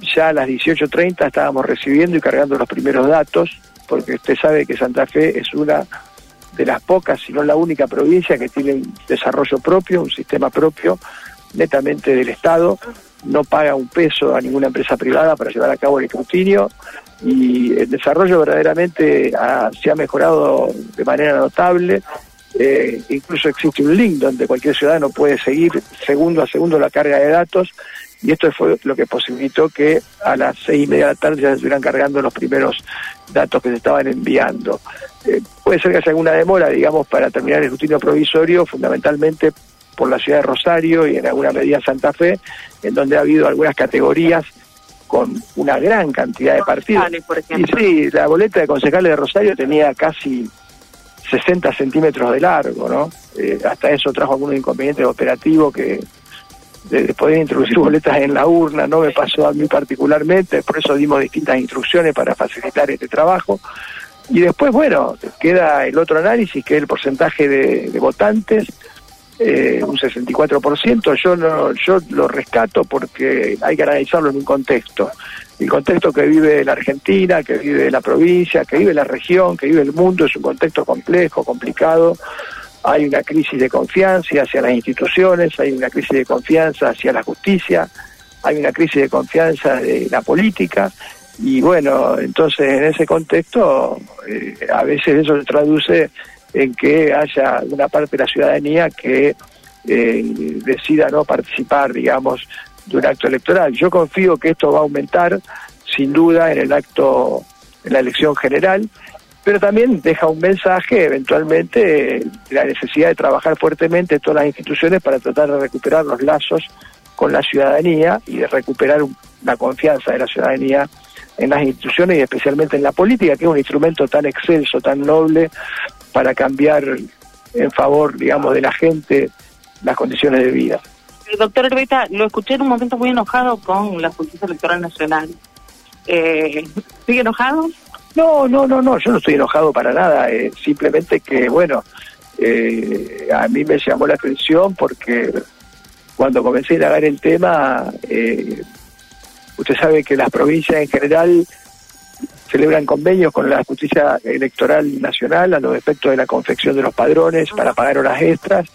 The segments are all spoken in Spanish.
Ya a las 18.30 estábamos recibiendo y cargando los primeros datos, porque usted sabe que Santa Fe es una de las pocas, si no la única provincia que tiene un desarrollo propio, un sistema propio, netamente del Estado, no paga un peso a ninguna empresa privada para llevar a cabo el escrutinio y el desarrollo verdaderamente se ha mejorado de manera notable. Eh, incluso existe un link donde cualquier ciudadano puede seguir segundo a segundo la carga de datos y esto fue lo que posibilitó que a las seis y media de la tarde ya se estuvieran cargando los primeros datos que se estaban enviando. Eh, puede ser que haya alguna demora, digamos, para terminar el escrutinio provisorio, fundamentalmente por la ciudad de Rosario y en alguna medida Santa Fe, en donde ha habido algunas categorías con una gran cantidad de partidos. Y sí, la boleta de concejales de Rosario tenía casi 60 centímetros de largo, ¿no? Eh, hasta eso trajo algunos inconvenientes operativos que de poder introducir boletas en la urna, no me pasó a mí particularmente, por eso dimos distintas instrucciones para facilitar este trabajo. Y después, bueno, queda el otro análisis, que es el porcentaje de, votantes, eh, un 64%, yo, no, yo lo rescato porque hay que analizarlo en un contexto. El contexto que vive la Argentina, que vive la provincia, que vive la región, que vive el mundo, es un contexto complejo, complicado, hay una crisis de confianza hacia las instituciones, hay una crisis de confianza hacia la justicia, hay una crisis de confianza de la política y bueno, entonces en ese contexto eh, a veces eso se traduce en que haya una parte de la ciudadanía que eh, decida no participar, digamos, de un acto electoral. Yo confío que esto va a aumentar sin duda en el acto, en la elección general pero también deja un mensaje eventualmente la necesidad de trabajar fuertemente todas las instituciones para tratar de recuperar los lazos con la ciudadanía y de recuperar la confianza de la ciudadanía en las instituciones y especialmente en la política, que es un instrumento tan excelso, tan noble para cambiar en favor, digamos, de la gente las condiciones de vida. Doctor Herbeta, lo escuché en un momento muy enojado con la Justicia Electoral Nacional. Eh, ¿Sigue enojado? No, no, no, no, yo no estoy enojado para nada, eh, simplemente que, bueno, eh, a mí me llamó la atención porque cuando comencé a indagar el tema, eh, usted sabe que las provincias en general celebran convenios con la justicia electoral nacional a los efectos de la confección de los padrones para pagar horas extras.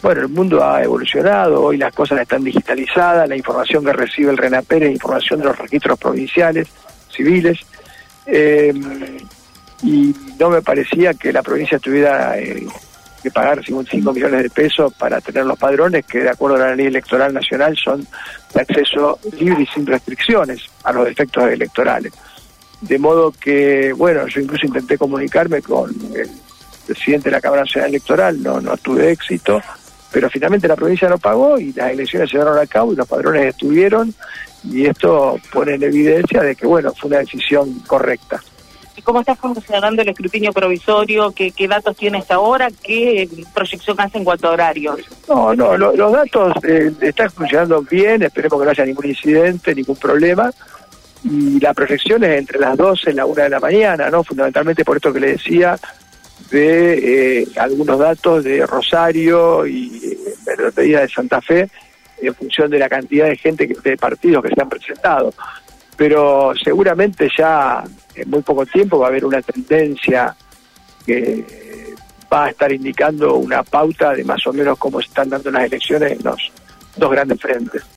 Bueno, el mundo ha evolucionado, hoy las cosas están digitalizadas, la información que recibe el RENAPER es información de los registros provinciales, civiles, eh, y no me parecía que la provincia tuviera eh, que pagar 5 millones de pesos para tener los padrones, que de acuerdo a la ley electoral nacional son de acceso libre y sin restricciones a los efectos electorales. De modo que, bueno, yo incluso intenté comunicarme con el presidente de la Cámara Nacional Electoral, no, no tuve éxito, pero finalmente la provincia no pagó y las elecciones se llevaron a cabo y los padrones estuvieron y esto pone en evidencia de que, bueno, fue una decisión correcta. ¿Y cómo está funcionando el escrutinio provisorio? ¿Qué, datos tiene hasta ahora? ¿Qué proyección hace en cuanto a horarios? No, no, los datos eh, están funcionando bien, esperemos que no haya ningún incidente, ningún problema. Y la proyección es entre las 12 y la 1 de la mañana, ¿no? Fundamentalmente por esto que le decía, de eh, algunos datos de Rosario y eh, de Santa Fe, en función de la cantidad de gente, de partidos que se han presentado. Pero seguramente ya en muy poco tiempo va a haber una tendencia que va a estar indicando una pauta de más o menos cómo están dando las elecciones en los dos grandes frentes.